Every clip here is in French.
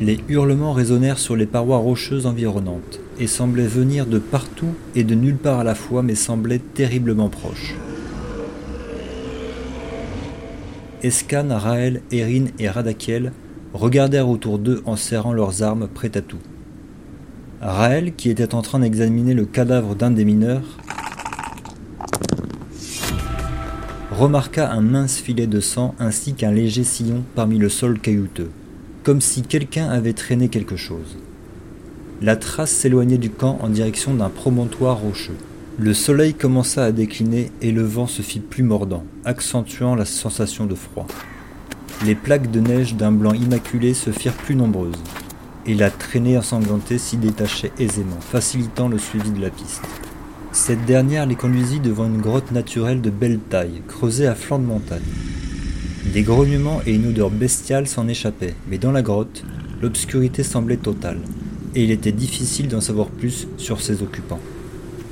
Les hurlements résonnèrent sur les parois rocheuses environnantes, et semblaient venir de partout et de nulle part à la fois, mais semblaient terriblement proches. Escan, Raël, Erin et Radakiel regardèrent autour d'eux en serrant leurs armes prêtes à tout. Raël, qui était en train d'examiner le cadavre d'un des mineurs, remarqua un mince filet de sang ainsi qu'un léger sillon parmi le sol caillouteux, comme si quelqu'un avait traîné quelque chose. La trace s'éloignait du camp en direction d'un promontoire rocheux. Le soleil commença à décliner et le vent se fit plus mordant, accentuant la sensation de froid. Les plaques de neige d'un blanc immaculé se firent plus nombreuses, et la traînée ensanglantée s'y détachait aisément, facilitant le suivi de la piste. Cette dernière les conduisit devant une grotte naturelle de belle taille, creusée à flanc de montagne. Des grognements et une odeur bestiale s'en échappaient, mais dans la grotte, l'obscurité semblait totale, et il était difficile d'en savoir plus sur ses occupants.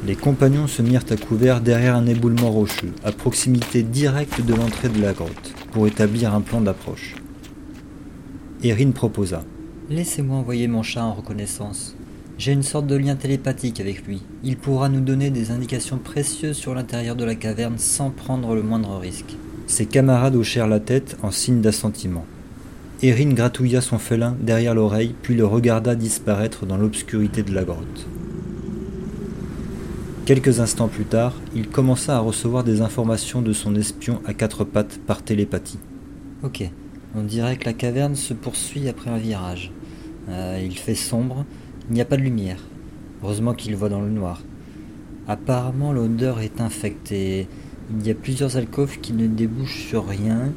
Les compagnons se mirent à couvert derrière un éboulement rocheux, à proximité directe de l'entrée de la grotte, pour établir un plan d'approche. Erin proposa. Laissez-moi envoyer mon chat en reconnaissance. J'ai une sorte de lien télépathique avec lui. Il pourra nous donner des indications précieuses sur l'intérieur de la caverne sans prendre le moindre risque. Ses camarades hochèrent la tête en signe d'assentiment. Erin gratouilla son félin derrière l'oreille, puis le regarda disparaître dans l'obscurité de la grotte. Quelques instants plus tard, il commença à recevoir des informations de son espion à quatre pattes par télépathie. Ok, on dirait que la caverne se poursuit après un virage. Euh, il fait sombre, il n'y a pas de lumière. Heureusement qu'il voit dans le noir. Apparemment, l'odeur est infectée. Il y a plusieurs alcôves qui ne débouchent sur rien.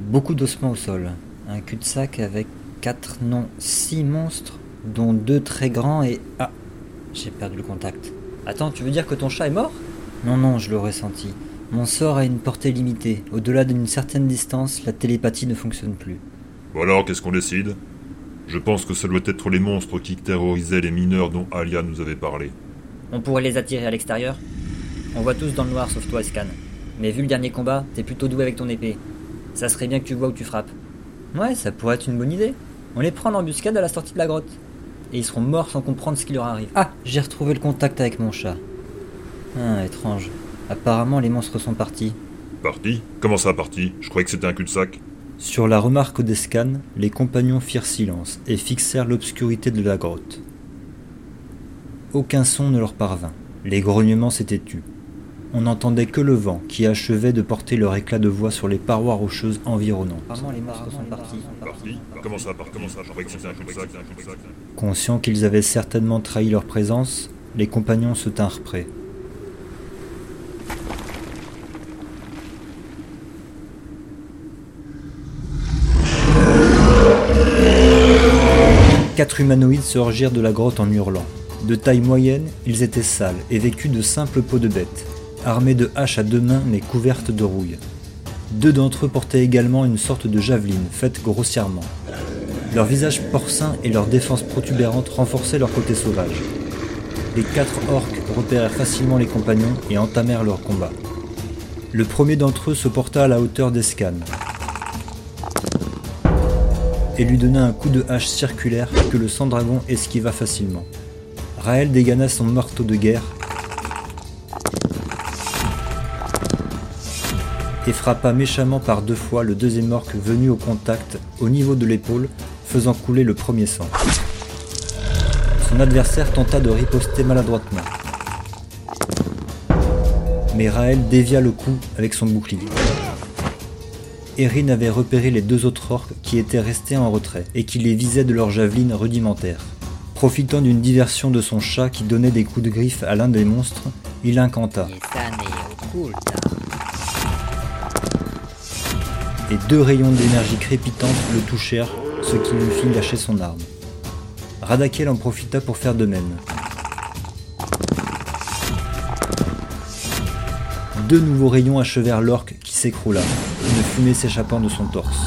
Beaucoup d'ossements au sol. Un cul-de-sac avec quatre, non, six monstres, dont deux très grands et. Ah J'ai perdu le contact. Attends, tu veux dire que ton chat est mort? Non, non, je l'aurais senti. Mon sort a une portée limitée. Au-delà d'une certaine distance, la télépathie ne fonctionne plus. Bon alors, qu'est-ce qu'on décide? Je pense que ça doit être les monstres qui terrorisaient les mineurs dont Alia nous avait parlé. On pourrait les attirer à l'extérieur? On voit tous dans le noir sauf toi, Scan. Mais vu le dernier combat, t'es plutôt doué avec ton épée. Ça serait bien que tu vois où tu frappes. Ouais, ça pourrait être une bonne idée. On les prend en embuscade à la sortie de la grotte. Et ils seront morts sans comprendre ce qui leur arrive. Ah, j'ai retrouvé le contact avec mon chat. Ah, étrange. Apparemment, les monstres sont partis. Partis Comment ça, partis Je croyais que c'était un cul-de-sac. Sur la remarque des scans, les compagnons firent silence et fixèrent l'obscurité de la grotte. Aucun son ne leur parvint. Les grognements s'étaient tus. On n'entendait que le vent qui achevait de porter leur éclat de voix sur les parois rocheuses environnantes. Conscients qu'ils avaient certainement trahi leur présence, les compagnons se tinrent prêts. Quatre humanoïdes surgirent de la grotte en hurlant. De taille moyenne, ils étaient sales et vêtus de simples peaux de bête, armés de haches à deux mains mais couvertes de rouille. Deux d'entre eux portaient également une sorte de javeline faite grossièrement. Leur visage porcin et leur défense protubérante renforçaient leur côté sauvage. Les quatre orques repérèrent facilement les compagnons et entamèrent leur combat. Le premier d'entre eux se porta à la hauteur d'Escan et lui donna un coup de hache circulaire que le sang-dragon esquiva facilement. Raël dégaina son marteau de guerre et frappa méchamment par deux fois le deuxième orque venu au contact au niveau de l'épaule, faisant couler le premier sang. Son adversaire tenta de riposter maladroitement. Mais Raël dévia le coup avec son bouclier. Erin avait repéré les deux autres orques qui étaient restés en retrait et qui les visaient de leurs javelines rudimentaires. Profitant d'une diversion de son chat qui donnait des coups de griffe à l'un des monstres, il incanta et deux rayons d'énergie crépitante le touchèrent, ce qui lui fit lâcher son arme. Radakiel en profita pour faire de même. Deux nouveaux rayons achevèrent l'orque qui s'écroula, une fumée s'échappant de son torse.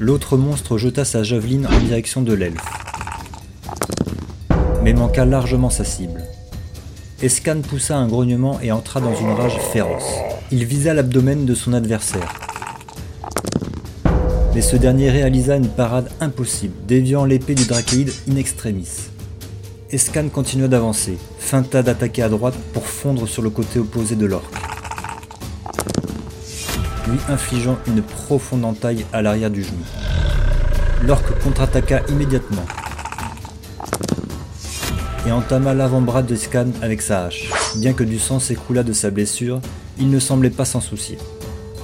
L'autre monstre jeta sa javeline en direction de l'elfe, mais manqua largement sa cible. Escan poussa un grognement et entra dans une rage féroce. Il visa l'abdomen de son adversaire. mais ce dernier réalisa une parade impossible, déviant l'épée du Drachéide in extremis. Escan continua d'avancer, feinta d'attaquer à droite pour fondre sur le côté opposé de l'orque, lui infligeant une profonde entaille à l'arrière du genou. L'orque contre-attaqua immédiatement et entama l'avant-bras de Scan avec sa hache. Bien que du sang s'écoula de sa blessure, il ne semblait pas s'en soucier.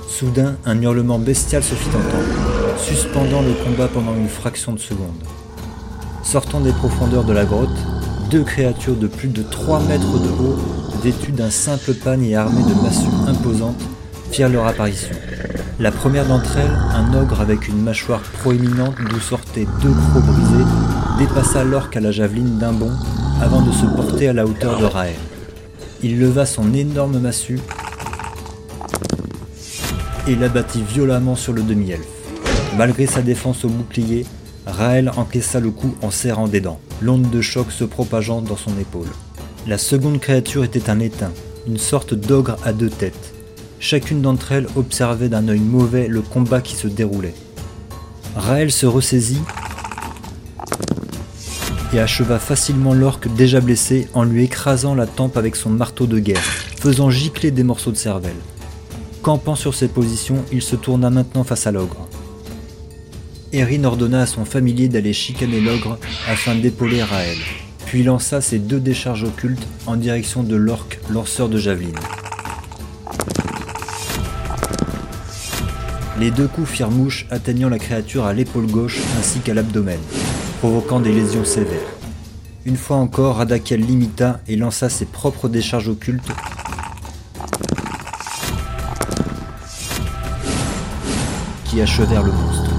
Soudain, un hurlement bestial se fit entendre, suspendant le combat pendant une fraction de seconde. Sortant des profondeurs de la grotte, deux créatures de plus de 3 mètres de haut, vêtues d'un simple pagne et armées de massues imposantes, firent leur apparition. La première d'entre elles, un ogre avec une mâchoire proéminente d'où sortaient deux crocs brisés, dépassa l'orque à la javeline d'un bond avant de se porter à la hauteur de Raël. Il leva son énorme massue et l'abattit violemment sur le demi-elfe. Malgré sa défense au bouclier, Raël encaissa le coup en serrant des dents, l'onde de choc se propageant dans son épaule. La seconde créature était un éteint, une sorte d'ogre à deux têtes. Chacune d'entre elles observait d'un œil mauvais le combat qui se déroulait. Raël se ressaisit et acheva facilement l'orque déjà blessé en lui écrasant la tempe avec son marteau de guerre, faisant gicler des morceaux de cervelle. Campant sur ses positions, il se tourna maintenant face à l'ogre. Erin ordonna à son familier d'aller chicaner l'ogre afin d'épauler Raël, puis lança ses deux décharges occultes en direction de l'orque lanceur de javelines. Les deux coups firent mouche, atteignant la créature à l'épaule gauche ainsi qu'à l'abdomen, provoquant des lésions sévères. Une fois encore, Radakel limita et lança ses propres décharges occultes qui achevèrent le monstre.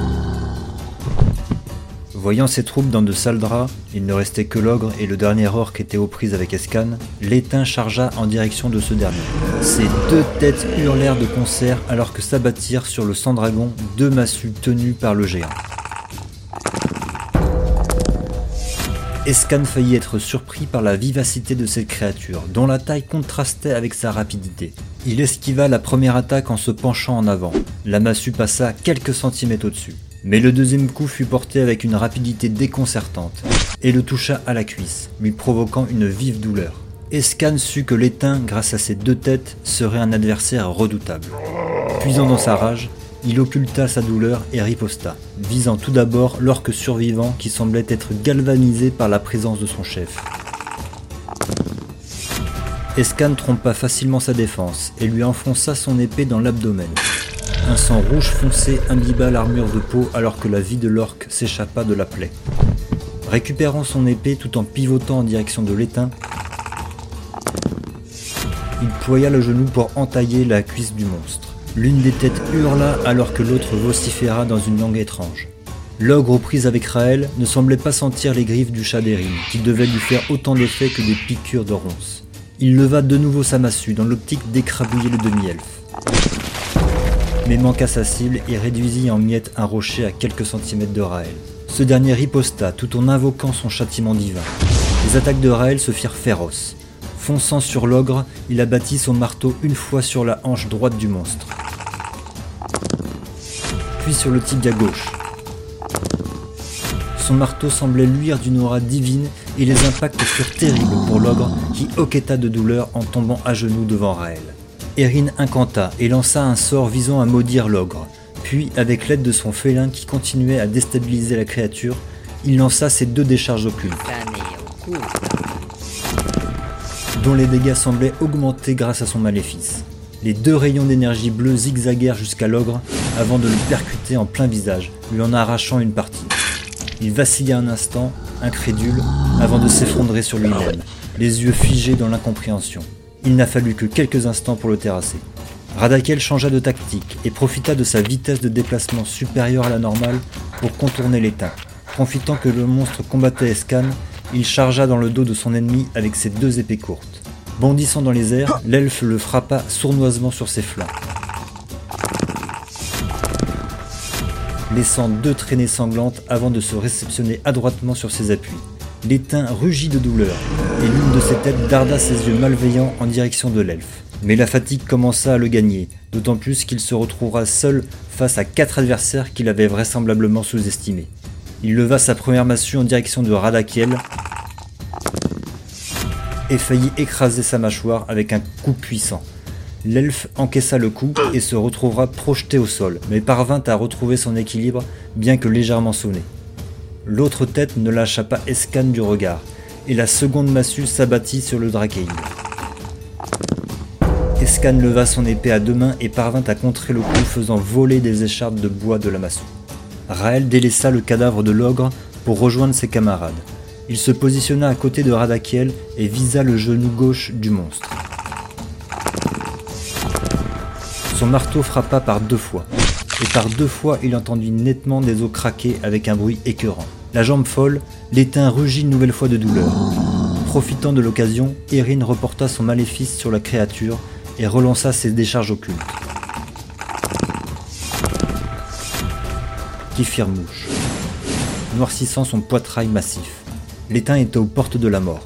Voyant ses troupes dans de sales draps, il ne restait que l'ogre et le dernier orc était aux prises avec Escan, l'éteint chargea en direction de ce dernier. Ses deux têtes hurlèrent de concert alors que s'abattirent sur le sang-dragon deux massues tenues par le géant. Escan faillit être surpris par la vivacité de cette créature, dont la taille contrastait avec sa rapidité. Il esquiva la première attaque en se penchant en avant. La massue passa quelques centimètres au-dessus. Mais le deuxième coup fut porté avec une rapidité déconcertante et le toucha à la cuisse, lui provoquant une vive douleur. Escan sut que l'éteint, grâce à ses deux têtes, serait un adversaire redoutable. Puisant dans sa rage, il occulta sa douleur et riposta, visant tout d'abord l'orque survivant qui semblait être galvanisé par la présence de son chef. Escan trompa facilement sa défense et lui enfonça son épée dans l'abdomen. Un sang rouge foncé imbiba l'armure de peau alors que la vie de l'orque s'échappa de la plaie. Récupérant son épée tout en pivotant en direction de l'étain, il ploya le genou pour entailler la cuisse du monstre. L'une des têtes hurla alors que l'autre vociféra dans une langue étrange. L'ogre aux prises avec Raël ne semblait pas sentir les griffes du chat d'Erin, qui devaient lui faire autant d'effet que des piqûres de ronces. Il leva de nouveau sa massue dans l'optique d'écrabouiller le demi-elfe mais manqua sa cible et réduisit en miettes un rocher à quelques centimètres de Raël. Ce dernier riposta tout en invoquant son châtiment divin. Les attaques de Raël se firent féroces. Fonçant sur l'ogre, il abattit son marteau une fois sur la hanche droite du monstre, sur le tibia gauche. Son marteau semblait luire d'une aura divine et les impacts furent terribles pour l'ogre qui hoqueta de douleur en tombant à genoux devant Raël. Erin incanta et lança un sort visant à maudire l'ogre. Puis, avec l'aide de son félin qui continuait à déstabiliser la créature, il lança ses deux décharges occultes, dont les dégâts semblaient augmenter grâce à son maléfice. Les deux rayons d'énergie bleue zigzaguèrent jusqu'à l'ogre avant de le percuter en plein visage, lui en arrachant une partie. Il vacilla un instant, incrédule, avant de s'effondrer sur lui-même, les yeux figés dans l'incompréhension. Il n'a fallu que quelques instants pour le terrasser. Radakel changea de tactique et profita de sa vitesse de déplacement supérieure à la normale pour contourner l'étain. Profitant que le monstre combattait Escan, il chargea dans le dos de son ennemi avec ses deux épées courtes. Bondissant dans les airs, l'elfe le frappa sournoisement sur ses flancs. Laissant deux traînées sanglantes avant de se réceptionner adroitement sur ses appuis. L'étain rugit de douleur, et l'une de ses têtes darda ses yeux malveillants en direction de l'elfe. Mais la fatigue commença à le gagner, d'autant plus qu'il se retrouvera seul face à quatre adversaires qu'il avait vraisemblablement sous-estimés. Il leva sa première massue en direction de Radakiel et faillit écraser sa mâchoire avec un coup puissant. L'elfe encaissa le coup et se retrouvera projeté au sol, mais parvint à retrouver son équilibre bien que légèrement sonné. L'autre tête ne lâcha pas Escan du regard, et la seconde massue s'abattit sur le Drakeid. Escan leva son épée à deux mains et parvint à contrer le coup faisant voler des écharpes de bois de la massue. Raël délaissa le cadavre de l'ogre pour rejoindre ses camarades. Il se positionna à côté de Radakiel et visa le genou gauche du monstre. Son marteau frappa par deux fois, et par deux fois il entendit nettement des os craquer avec un bruit écœurant. La jambe folle, l'éteint rugit une nouvelle fois de douleur. Profitant de l'occasion, Erin reporta son maléfice sur la créature et relança ses décharges occultes. qui firent mouche, noircissant son poitrail massif. L'étain était aux portes de la mort.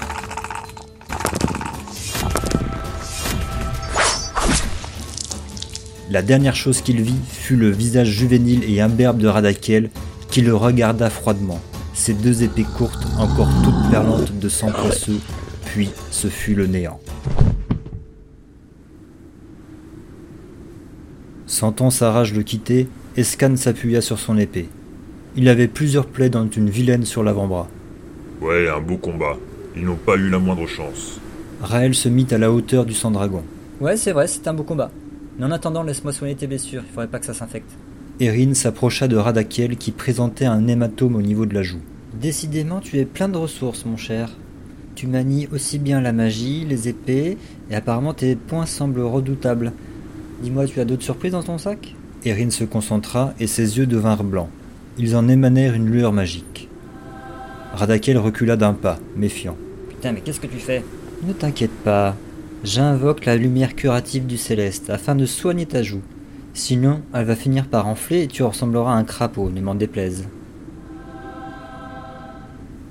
La dernière chose qu'il vit fut le visage juvénile et imberbe de Radakiel qui le regarda froidement, ses deux épées courtes encore toutes perlantes de sang poisseux, puis ce fut le néant. Sentant sa rage le quitter, Escan s'appuya sur son épée. Il avait plusieurs plaies dont une vilaine sur l'avant-bras. Ouais, un beau combat. Ils n'ont pas eu la moindre chance. Raël se mit à la hauteur du sang dragon. Ouais, c'est vrai, c'est un beau combat. Mais en attendant, laisse-moi soigner tes blessures, il faudrait pas que ça s'infecte. Erin s'approcha de Radakiel qui présentait un hématome au niveau de la joue. Décidément, tu es plein de ressources, mon cher. Tu manies aussi bien la magie, les épées, et apparemment tes poings semblent redoutables. Dis-moi, tu as d'autres surprises dans ton sac? Erin se concentra et ses yeux devinrent blancs. Ils en émanèrent une lueur magique. Radakel recula d'un pas, méfiant. Putain, mais qu'est-ce que tu fais? Ne t'inquiète pas. J'invoque la lumière curative du céleste afin de soigner ta joue. Sinon, elle va finir par enfler et tu ressembleras à un crapaud, ne m'en déplaise.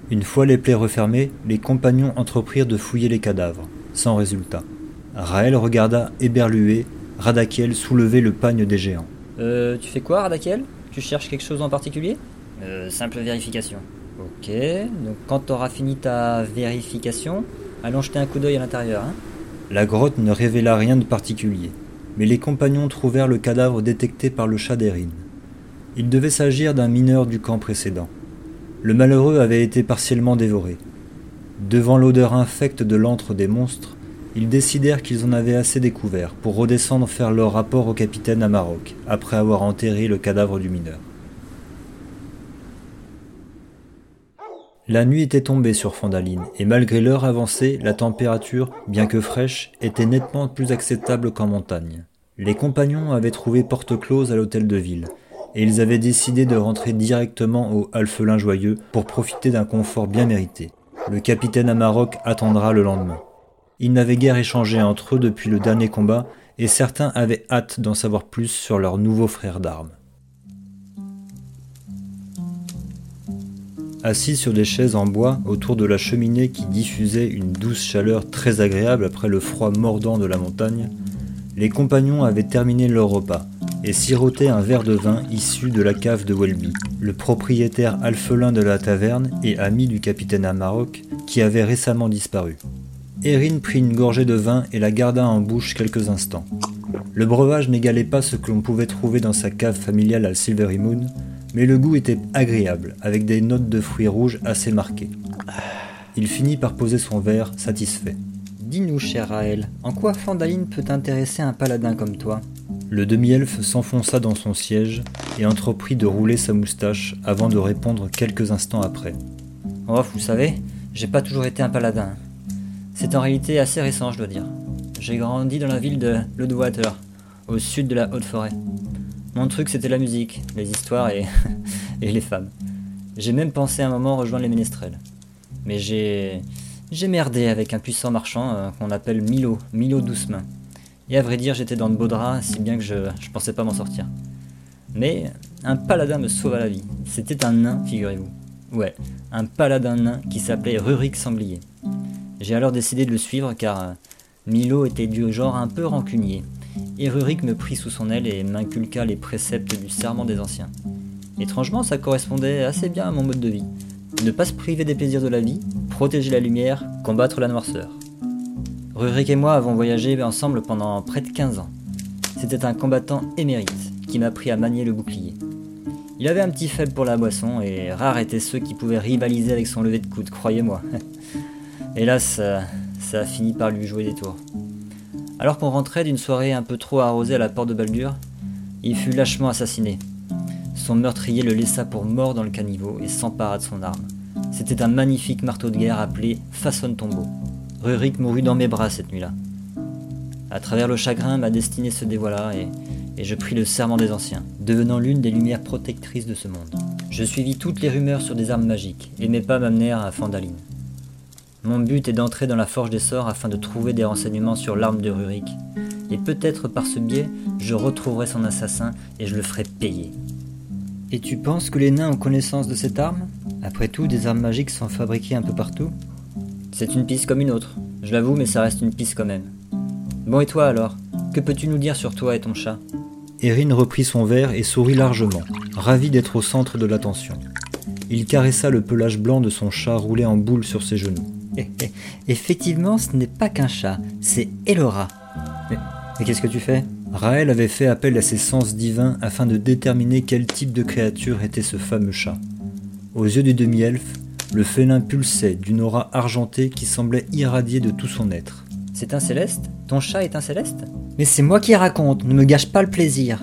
Une fois les plaies refermées, les compagnons entreprirent de fouiller les cadavres, sans résultat. Raël regarda éberlué Radakiel soulever le pagne des géants. Euh, tu fais quoi, Radakiel? Tu cherches quelque chose en particulier? Euh, simple vérification. Ok, donc quand t'auras fini ta vérification, allons jeter un coup d'œil à l'intérieur, hein La grotte ne révéla rien de particulier, mais les compagnons trouvèrent le cadavre détecté par le chat d'Erin. Il devait s'agir d'un mineur du camp précédent. Le malheureux avait été partiellement dévoré. Devant l'odeur infecte de l'antre des monstres, ils décidèrent qu'ils en avaient assez découvert pour redescendre faire leur rapport au capitaine à Maroc, après avoir enterré le cadavre du mineur. La nuit était tombée sur Fondaline, et malgré l'heure avancée, la température, bien que fraîche, était nettement plus acceptable qu'en montagne. Les compagnons avaient trouvé porte close à l'hôtel de ville, et ils avaient décidé de rentrer directement au Alphelin Joyeux pour profiter d'un confort bien mérité. Le capitaine Amarok attendra le lendemain. Ils n'avaient guère échangé entre eux depuis le dernier combat, et certains avaient hâte d'en savoir plus sur leur nouveau frère d'armes. Assis sur des chaises en bois autour de la cheminée qui diffusait une douce chaleur très agréable après le froid mordant de la montagne, les compagnons avaient terminé leur repas et sirotaient un verre de vin issu de la cave de Welby, le propriétaire alphelin de la taverne et ami du capitaine Amarok qui avait récemment disparu. Erin prit une gorgée de vin et la garda en bouche quelques instants. Le breuvage n'égalait pas ce que l'on pouvait trouver dans sa cave familiale à Silvery Moon, mais le goût était agréable, avec des notes de fruits rouges assez marquées. Il finit par poser son verre, satisfait. Dis-nous, cher Raël, en quoi Fandaline peut intéresser un paladin comme toi? Le demi-elfe s'enfonça dans son siège et entreprit de rouler sa moustache avant de répondre quelques instants après. Oh, vous savez, j'ai pas toujours été un paladin. C'est en réalité assez récent, je dois dire. J'ai grandi dans la ville de Loudwater, au sud de la Haute-Forêt. Mon truc, c'était la musique, les histoires et, et les femmes. J'ai même pensé à un moment rejoindre les ménestrels. Mais j'ai. J'ai merdé avec un puissant marchand euh, qu'on appelle Milo, Milo Doucemain. Et à vrai dire, j'étais dans de beaux draps, si bien que je, je pensais pas m'en sortir. Mais un paladin me sauva la vie. C'était un nain, figurez-vous. Ouais, un paladin nain qui s'appelait Rurik Sanglier. J'ai alors décidé de le suivre car, euh, Milo était du genre un peu rancunier, et Rurik me prit sous son aile et m'inculqua les préceptes du serment des anciens. Étrangement, ça correspondait assez bien à mon mode de vie. Ne pas se priver des plaisirs de la vie, protéger la lumière, combattre la noirceur. Rurik et moi avons voyagé ensemble pendant près de 15 ans. C'était un combattant émérite qui m'a appris à manier le bouclier. Il avait un petit faible pour la boisson et rares étaient ceux qui pouvaient rivaliser avec son lever de coude, croyez-moi. Hélas, ça a fini par lui jouer des tours. Alors qu'on rentrait d'une soirée un peu trop arrosée à la porte de Baldur, il fut lâchement assassiné. Son meurtrier le laissa pour mort dans le caniveau et s'empara de son arme. C'était un magnifique marteau de guerre appelé Façonne Tombeau. Rurik mourut dans mes bras cette nuit-là. À travers le chagrin, ma destinée se dévoila et, je pris le serment des anciens, devenant l'une des lumières protectrices de ce monde. Je suivis toutes les rumeurs sur des armes magiques, et mes pas m'amenèrent à Fandaline. Mon but est d'entrer dans la forge des sorts afin de trouver des renseignements sur l'arme de Rurik, et peut-être par ce biais, je retrouverai son assassin et je le ferai payer. Et tu penses que les nains ont connaissance de cette arme? Après tout, des armes magiques sont fabriquées un peu partout. C'est une piste comme une autre, je l'avoue, mais ça reste une piste quand même. Bon, et toi alors? Que peux-tu nous dire sur toi et ton chat? Erin reprit son verre et sourit largement, ravi d'être au centre de l'attention. Il caressa le pelage blanc de son chat roulé en boule sur ses genoux. Effectivement, ce n'est pas qu'un chat, c'est Elora. Mais, mais qu'est-ce que tu fais? Raël avait fait appel à ses sens divins afin de déterminer quel type de créature était ce fameux chat. Aux yeux du demi-elfe, le félin pulsait d'une aura argentée qui semblait irradier de tout son être. C'est un céleste? Ton chat est un céleste? Mais c'est moi qui raconte, ne me gâche pas le plaisir.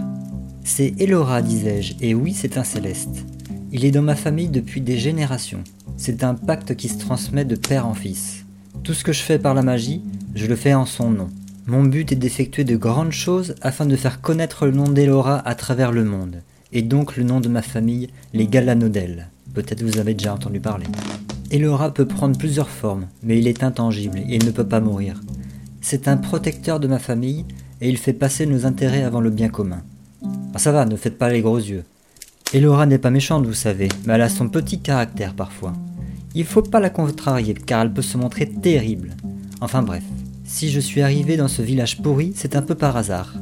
C'est Elora, disais-je, et oui, c'est un céleste. Il est dans ma famille depuis des générations. C'est un pacte qui se transmet de père en fils. Tout ce que je fais par la magie, je le fais en son nom. Mon but est d'effectuer de grandes choses afin de faire connaître le nom d'Elora à travers le monde, et donc le nom de ma famille, les Galanodel. Peut-être vous avez déjà entendu parler. Elora peut prendre plusieurs formes, mais il est intangible et il ne peut pas mourir. C'est un protecteur de ma famille et il fait passer nos intérêts avant le bien commun. Ah, ça va, ne faites pas les gros yeux. Elora n'est pas méchante, vous savez, mais elle a son petit caractère parfois. Il faut pas la contrarier car elle peut se montrer terrible. Enfin bref. Si je suis arrivé dans ce village pourri, c'est un peu par hasard.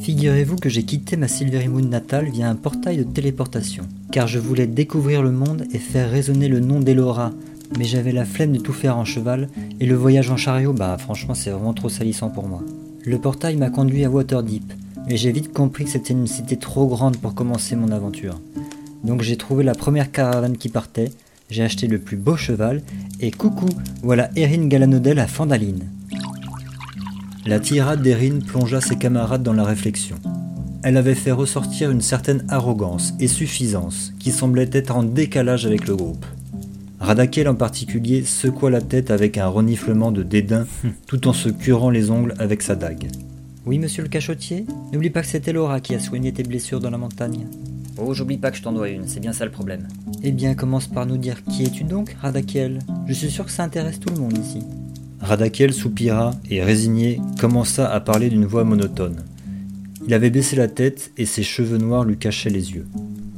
Figurez-vous que j'ai quitté ma Silverymoon natale via un portail de téléportation, car je voulais découvrir le monde et faire résonner le nom d'Elora, mais j'avais la flemme de tout faire en cheval, et le voyage en chariot, bah franchement c'est vraiment trop salissant pour moi. Le portail m'a conduit à Waterdeep, mais j'ai vite compris que c'était une cité trop grande pour commencer mon aventure. Donc j'ai trouvé la première caravane qui partait, j'ai acheté le plus beau cheval, et coucou, voilà Erin Galanodel à Fandaline. La tirade d'Erin plongea ses camarades dans la réflexion. Elle avait fait ressortir une certaine arrogance et suffisance qui semblait être en décalage avec le groupe. Radakel en particulier secoua la tête avec un reniflement de dédain tout en se curant les ongles avec sa dague. Oui, monsieur le cachotier N'oublie pas que c'était Laura qui a soigné tes blessures dans la montagne. Oh, j'oublie pas que je t'en dois une, c'est bien ça le problème. Eh bien, commence par nous dire qui es-tu donc, Radakel Je suis sûr que ça intéresse tout le monde ici. Radakel soupira et, résigné, commença à parler d'une voix monotone. Il avait baissé la tête et ses cheveux noirs lui cachaient les yeux.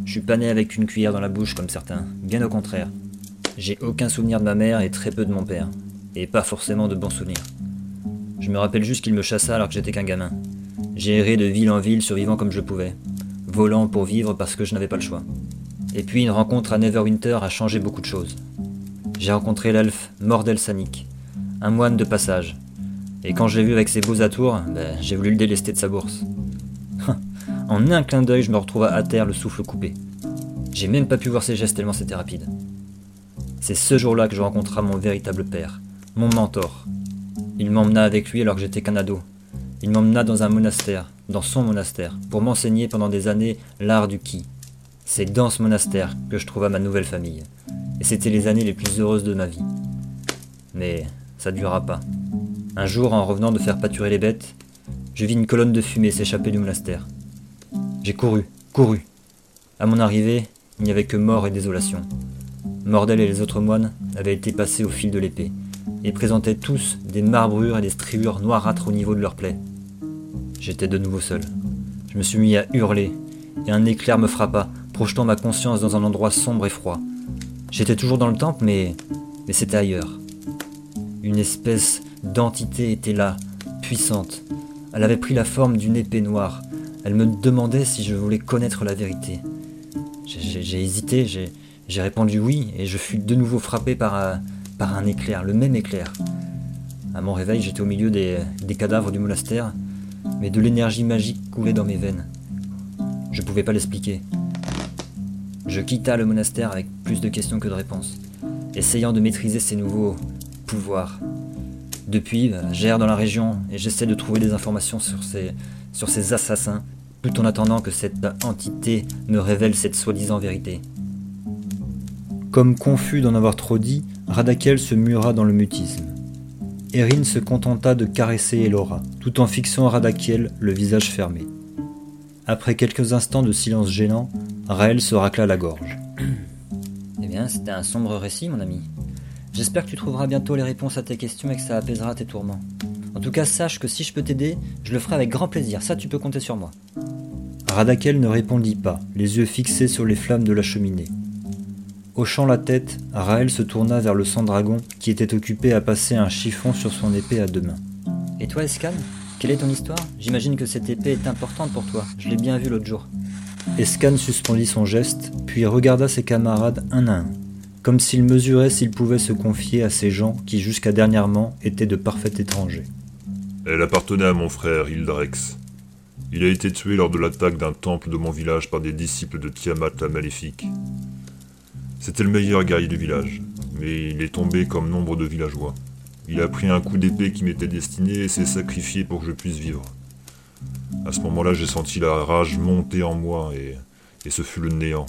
Je suis pas né avec une cuillère dans la bouche comme certains, bien au contraire. J'ai aucun souvenir de ma mère et très peu de mon père, et pas forcément de bons souvenirs. Je me rappelle juste qu'il me chassa alors que j'étais qu'un gamin. J'ai erré de ville en ville survivant comme je pouvais, volant pour vivre parce que je n'avais pas le choix. Et puis une rencontre à Neverwinter a changé beaucoup de choses. J'ai rencontré l'elfe Mordel Sanik, un moine de passage. Et quand je l'ai vu avec ses beaux atours, ben, j'ai voulu le délester de sa bourse. en un clin d'œil, je me retrouve à terre, le souffle coupé. J'ai même pas pu voir ses gestes tellement c'était rapide. C'est ce jour-là que je rencontra mon véritable père, mon mentor. Il m'emmena avec lui alors que j'étais qu'un ado. Il m'emmena dans un monastère, dans son monastère, pour m'enseigner pendant des années l'art du ki. C'est dans ce monastère que je trouva ma nouvelle famille. Et c'était les années les plus heureuses de ma vie. Mais ça ne dura pas. Un jour, en revenant de faire pâturer les bêtes, je vis une colonne de fumée s'échapper du monastère. J'ai couru, couru. À mon arrivée, il n'y avait que mort et désolation. Mordel et les autres moines avaient été passés au fil de l'épée, et présentaient tous des marbrures et des striures noirâtres au niveau de leurs plaies. J'étais de nouveau seul. Je me suis mis à hurler, et un éclair me frappa, projetant ma conscience dans un endroit sombre et froid. J'étais toujours dans le temple, mais, mais c'était ailleurs. Une espèce d'entité était là, puissante. Elle avait pris la forme d'une épée noire. Elle me demandait si je voulais connaître la vérité. J'ai hésité, j'ai répondu oui, et je fus de nouveau frappé par un, par un éclair, le même éclair. À mon réveil, j'étais au milieu des, cadavres du monastère, mais de l'énergie magique coulait dans mes veines. Je ne pouvais pas l'expliquer. Je quitta le monastère avec plus de questions que de réponses, essayant de maîtriser ces nouveaux pouvoirs. Depuis, bah, j'erre dans la région et j'essaie de trouver des informations sur ces, sur ces assassins, tout en attendant que cette entité me révèle cette soi-disant vérité. Comme confus d'en avoir trop dit, Radakel se mura dans le mutisme. Erin se contenta de caresser Elora, tout en fixant Radakiel le visage fermé. Après quelques instants de silence gênant, Raël se racla la gorge. eh bien, c'était un sombre récit, mon ami. J'espère que tu trouveras bientôt les réponses à tes questions et que ça apaisera tes tourments. En tout cas, sache que si je peux t'aider, je le ferai avec grand plaisir. Ça, tu peux compter sur moi. Radakel ne répondit pas, les yeux fixés sur les flammes de la cheminée. Hochant la tête, Raël se tourna vers le sang-dragon qui était occupé à passer un chiffon sur son épée à deux mains. Et toi, Escan quelle est ton histoire? J'imagine que cette épée est importante pour toi. Je l'ai bien vu l'autre jour. Escan suspendit son geste, puis regarda ses camarades un à un, comme s'il mesurait s'il pouvait se confier à ces gens qui jusqu'à dernièrement étaient de parfaits étrangers. Elle appartenait à mon frère Hildrex. Il a été tué lors de l'attaque d'un temple de mon village par des disciples de Tiamat la Maléfique. C'était le meilleur guerrier du village, mais il est tombé comme nombre de villageois. Il a pris un coup d'épée qui m'était destiné et s'est sacrifié pour que je puisse vivre. À ce moment-là, j'ai senti la rage monter en moi et, ce fut le néant.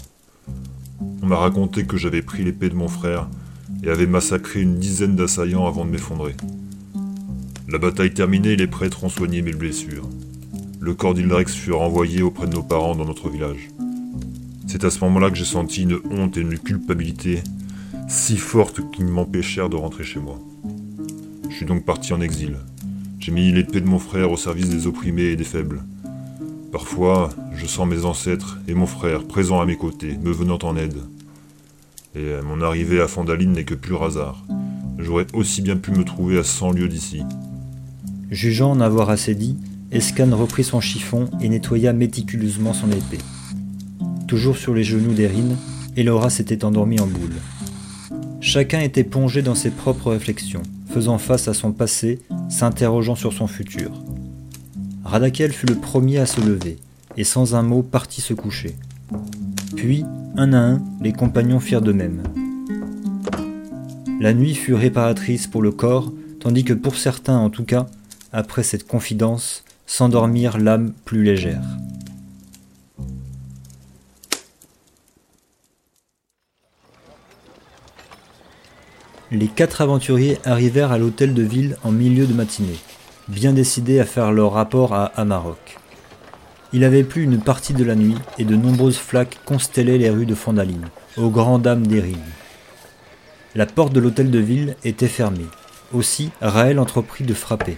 On m'a raconté que j'avais pris l'épée de mon frère et avait massacré une dizaine d'assaillants avant de m'effondrer. La bataille terminée, les prêtres ont soigné mes blessures. Le corps d'Ildrex fut renvoyé auprès de nos parents dans notre village. C'est à ce moment-là que j'ai senti une honte et une culpabilité si fortes qu'ils m'empêchèrent de rentrer chez moi. Je suis donc parti en exil. J'ai mis l'épée de mon frère au service des opprimés et des faibles. Parfois, je sens mes ancêtres et mon frère présents à mes côtés, me venant en aide. Et mon arrivée à Fondaline n'est que pur hasard. J'aurais aussi bien pu me trouver à 100 lieues d'ici. Jugeant en avoir assez dit, Escan reprit son chiffon et nettoya méticuleusement son épée. Toujours sur les genoux d'Erin, Elora s'était endormie en boule. Chacun était plongé dans ses propres réflexions faisant face à son passé, s'interrogeant sur son futur. Radakel fut le premier à se lever, et sans un mot partit se coucher. Puis, un à un, les compagnons firent de même. La nuit fut réparatrice pour le corps, tandis que pour certains en tout cas, après cette confidence, s'endormirent l'âme plus légère. Les quatre aventuriers arrivèrent à l'hôtel de ville en milieu de matinée, bien décidés à faire leur rapport à Amarok. Il avait plu une partie de la nuit et de nombreuses flaques constellaient les rues de Fondaline, aux grandes dames des rives. La porte de l'hôtel de ville était fermée. Aussi, Raël entreprit de frapper.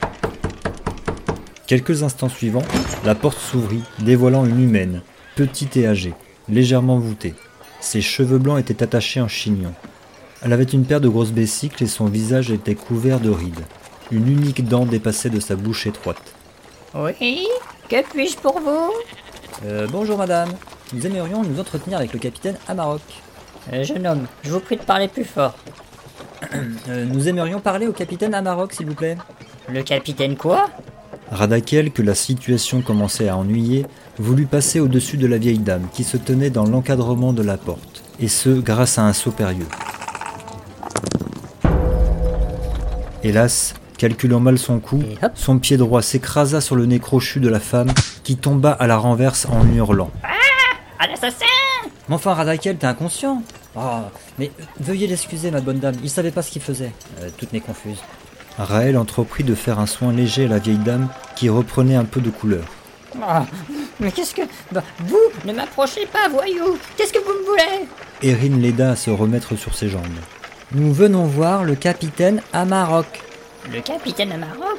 Quelques instants suivants, la porte s'ouvrit, dévoilant une humaine, petite et âgée, légèrement voûtée. Ses cheveux blancs étaient attachés en chignon, elle avait une paire de grosses bessicles et son visage était couvert de rides. Une unique dent dépassait de sa bouche étroite. Oui Que puis-je pour vous? Euh, Bonjour madame. Nous aimerions nous entretenir avec le capitaine Amarok. Euh, jeune homme, je vous prie de parler plus fort. Euh, nous aimerions parler au capitaine Amarok, s'il vous plaît. Le capitaine quoi? Radakel, que la situation commençait à ennuyer, voulut passer au-dessus de la vieille dame qui se tenait dans l'encadrement de la porte, et ce grâce à un saut périlleux. Hélas, calculant mal son coup, son pied droit s'écrasa sur le nez crochu de la femme, qui tomba à la renverse en hurlant. Ah Un assassin Mais enfin, Radakel, t'es inconscient? Oh, Mais veuillez l'excuser, ma bonne dame, il savait pas ce qu'il faisait. Euh, toute n'est confuse. Raël entreprit de faire un soin léger à la vieille dame, qui reprenait un peu de couleur. Oh, mais qu'est-ce que... Bah, vous, ne m'approchez pas, voyou Qu'est-ce que vous me voulez? Erin l'aida à se remettre sur ses jambes. Nous venons voir le capitaine Amarok. Le capitaine Amarok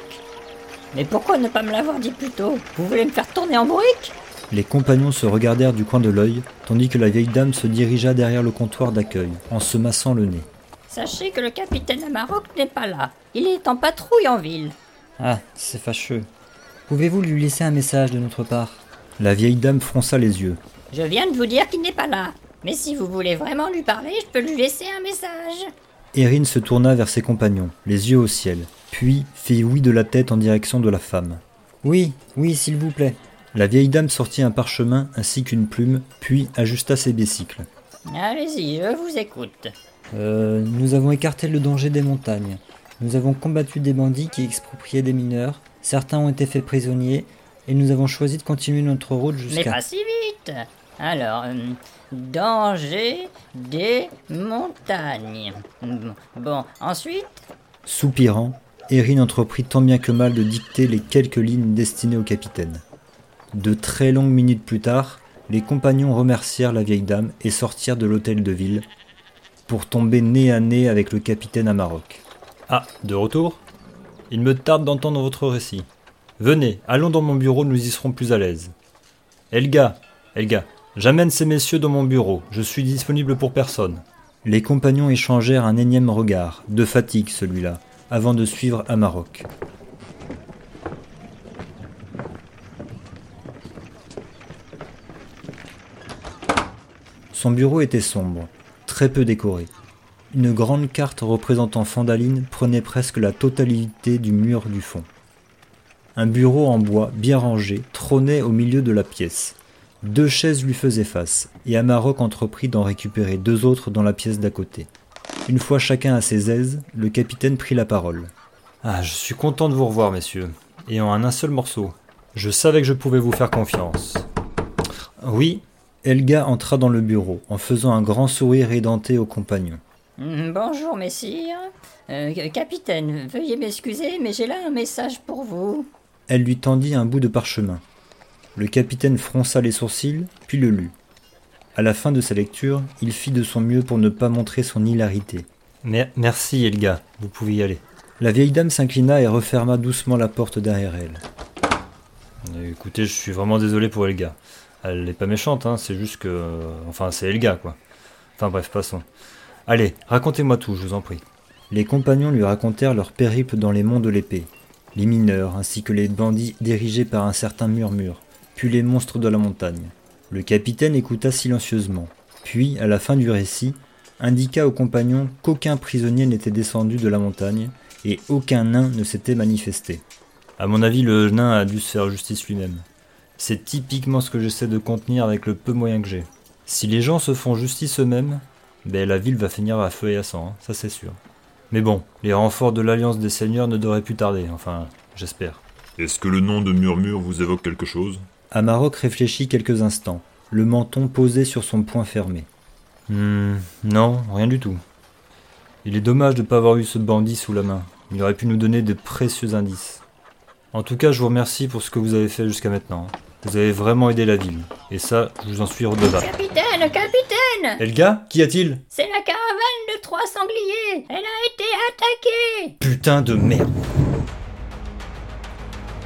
Mais pourquoi ne pas me l'avoir dit plus tôt Vous voulez me faire tourner en brique Les compagnons se regardèrent du coin de l'œil, tandis que la vieille dame se dirigea derrière le comptoir d'accueil, en se massant le nez. Sachez que le capitaine Amarok n'est pas là. Il est en patrouille en ville. Ah, c'est fâcheux. Pouvez-vous lui laisser un message de notre part? La vieille dame fronça les yeux. Je viens de vous dire qu'il n'est pas là. Mais si vous voulez vraiment lui parler, je peux lui laisser un message. Erin se tourna vers ses compagnons, les yeux au ciel, puis fit oui de la tête en direction de la femme. Oui, oui, s'il vous plaît. La vieille dame sortit un parchemin ainsi qu'une plume, puis ajusta ses bicycles. Allez-y, je vous écoute. Euh, nous avons écarté le danger des montagnes. Nous avons combattu des bandits qui expropriaient des mineurs. Certains ont été faits prisonniers. Et nous avons choisi de continuer notre route Mais jusqu'à... pas si vite. Alors, euh, danger des montagnes. Bon, ensuite, Soupirant, Erin entreprit tant bien que mal de dicter les quelques lignes destinées au capitaine. De très longues minutes plus tard, les compagnons remercièrent la vieille dame et sortirent de l'hôtel de ville pour tomber nez à nez avec le capitaine à Maroc. Ah, de retour? Il me tarde d'entendre votre récit. Venez, allons dans mon bureau, nous y serons plus à l'aise. Elga, Elga, j'amène ces messieurs dans mon bureau, je suis disponible pour personne. Les compagnons échangèrent un énième regard, de fatigue celui-là, avant de suivre à Maroc. Son bureau était sombre, très peu décoré. Une grande carte représentant Fandaline prenait presque la totalité du mur du fond. Un bureau en bois bien rangé trônait au milieu de la pièce. Deux chaises lui faisaient face, et Amarok entreprit d'en récupérer deux autres dans la pièce d'à côté. Une fois chacun à ses aises, le capitaine prit la parole. Ah, je suis content de vous revoir, messieurs. Et en un seul morceau. Je savais que je pouvais vous faire confiance. Oui, Elga entra dans le bureau en faisant un grand sourire édenté aux compagnons. Hmm, bonjour messire. Euh, capitaine, veuillez m'excuser, mais j'ai là un message pour vous. Elle lui tendit un bout de parchemin. Le capitaine fronça les sourcils, puis le lut. À la fin de sa lecture, il fit de son mieux pour ne pas montrer son hilarité. mer- merci, Elga, vous pouvez y aller. La vieille dame s'inclina et referma doucement la porte derrière elle. Écoutez, je suis vraiment désolé pour Elga. Elle n'est pas méchante, hein, c'est juste que. Enfin, c'est Elga, quoi. Enfin, bref, passons. Allez, racontez-moi tout, je vous en prie. Les compagnons lui racontèrent leur périple dans les monts de l'épée, les mineurs ainsi que les bandits dirigés par un certain murmure, les monstres de la montagne. Le capitaine écouta silencieusement, puis, à la fin du récit, indiqua aux compagnons qu'aucun prisonnier n'était descendu de la montagne et aucun nain ne s'était manifesté. À mon avis, le nain a dû se faire justice lui-même. C'est typiquement ce que j'essaie de contenir avec le peu moyen que j'ai. Si les gens se font justice eux-mêmes, ben la ville va finir à feu et à sang, hein, ça c'est sûr. Mais bon, les renforts de l'Alliance des Seigneurs ne devraient plus tarder, enfin, j'espère. Est-ce que le nom de Murmure vous évoque quelque chose? Amarok réfléchit quelques instants, le menton posé sur son poing fermé. Hmm, non, rien du tout. Il est dommage de ne pas avoir eu ce bandit sous la main. Il aurait pu nous donner de précieux indices. En tout cas, je vous remercie pour ce que vous avez fait jusqu'à maintenant. Vous avez vraiment aidé la ville. Et ça, je vous en suis redevable. Capitaine, capitaine Elga Qu'y a-t-il? C'est la caravane de trois sangliers Elle a été attaquée Putain de merde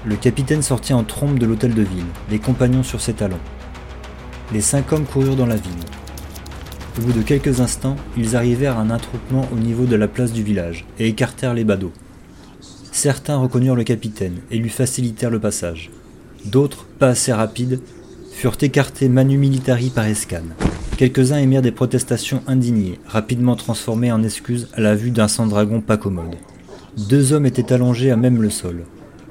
Le capitaine sortit en trompe de l'hôtel de ville, les compagnons sur ses talons. Les cinq hommes coururent dans la ville. Au bout de quelques instants, ils arrivèrent à un attroupement au niveau de la place du village et écartèrent les badauds. Certains reconnurent le capitaine et lui facilitèrent le passage. D'autres, pas assez rapides, furent écartés manu militari par escane. Quelques-uns émirent des protestations indignées, rapidement transformées en excuses à la vue d'un sang-dragon pas commode. Deux hommes étaient allongés à même le sol.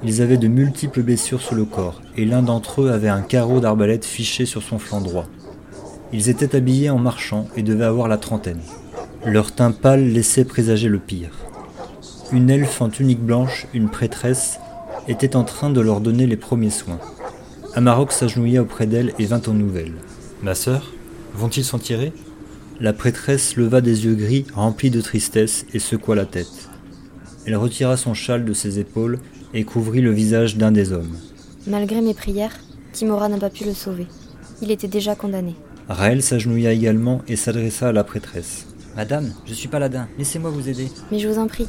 Ils avaient de multiples blessures sur le corps, et l'un d'entre eux avait un carreau d'arbalète fiché sur son flanc droit. Ils étaient habillés en marchand et devaient avoir la trentaine. Leur teint pâle laissait présager le pire. Une elfe en tunique blanche, une prêtresse, était en train de leur donner les premiers soins. Amarok s'agenouilla auprès d'elle et vint aux nouvelles. Ma sœur Vont-ils s'en tirer? La prêtresse leva des yeux gris remplis de tristesse et secoua la tête. Elle retira son châle de ses épaules et couvrit le visage d'un des hommes. Malgré mes prières, Timora n'a pas pu le sauver. Il était déjà condamné. Raël s'agenouilla également et s'adressa à la prêtresse. Madame, je suis paladin, laissez-moi vous aider. Mais je vous en prie.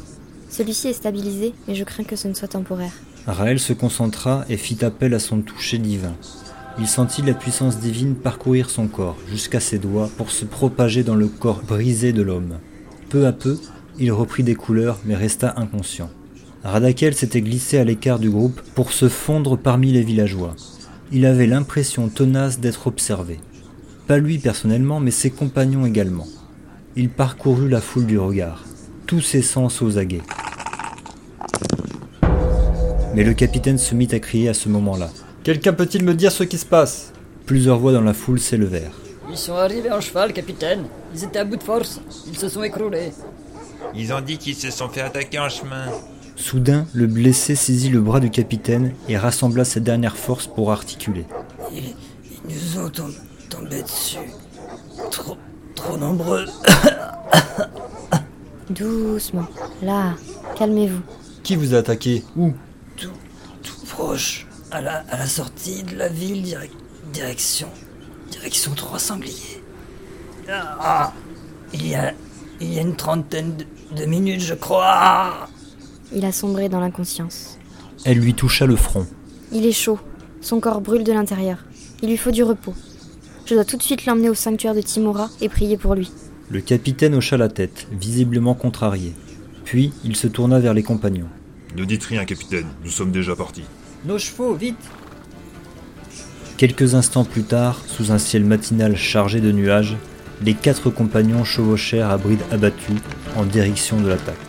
Celui-ci est stabilisé, mais je crains que ce ne soit temporaire. Raël se concentra et fit appel à son toucher divin. Il sentit la puissance divine parcourir son corps jusqu'à ses doigts pour se propager dans le corps brisé de l'homme. Peu à peu, il reprit des couleurs mais resta inconscient. Radakel s'était glissé à l'écart du groupe pour se fondre parmi les villageois. Il avait l'impression tenace d'être observé. Pas lui personnellement, mais ses compagnons également. Il parcourut la foule du regard, tous ses sens aux aguets. Mais le capitaine se mit à crier à ce moment-là. Quelqu'un peut-il me dire ce qui se passe? Plusieurs voix dans la foule s'élevèrent. Ils sont arrivés en cheval, capitaine. Ils étaient à bout de force. Ils se sont écroulés. Ils ont dit qu'ils se sont fait attaquer en chemin. Soudain, le blessé saisit le bras du capitaine et rassembla ses dernières forces pour articuler. Ils, nous ont tombé dessus. Trop, trop nombreux. Doucement. Là, calmez-vous. Qui vous a attaqué? Où? Tout, tout proche. À la, à la sortie de la ville, direction. Direction Trois Sangliers. Ah, il y a. Il y a une trentaine de, de minutes, je crois. Il a sombré dans l'inconscience. Elle lui toucha le front. Il est chaud. Son corps brûle de l'intérieur. Il lui faut du repos. Je dois tout de suite l'emmener au sanctuaire de Timora et prier pour lui. Le capitaine hocha la tête, visiblement contrarié. Puis il se tourna vers les compagnons. Ne dites rien, capitaine, nous sommes déjà partis. Nos chevaux, vite Quelques instants plus tard, sous un ciel matinal chargé de nuages, les quatre compagnons chevauchèrent à bride abattue en direction de l'attaque.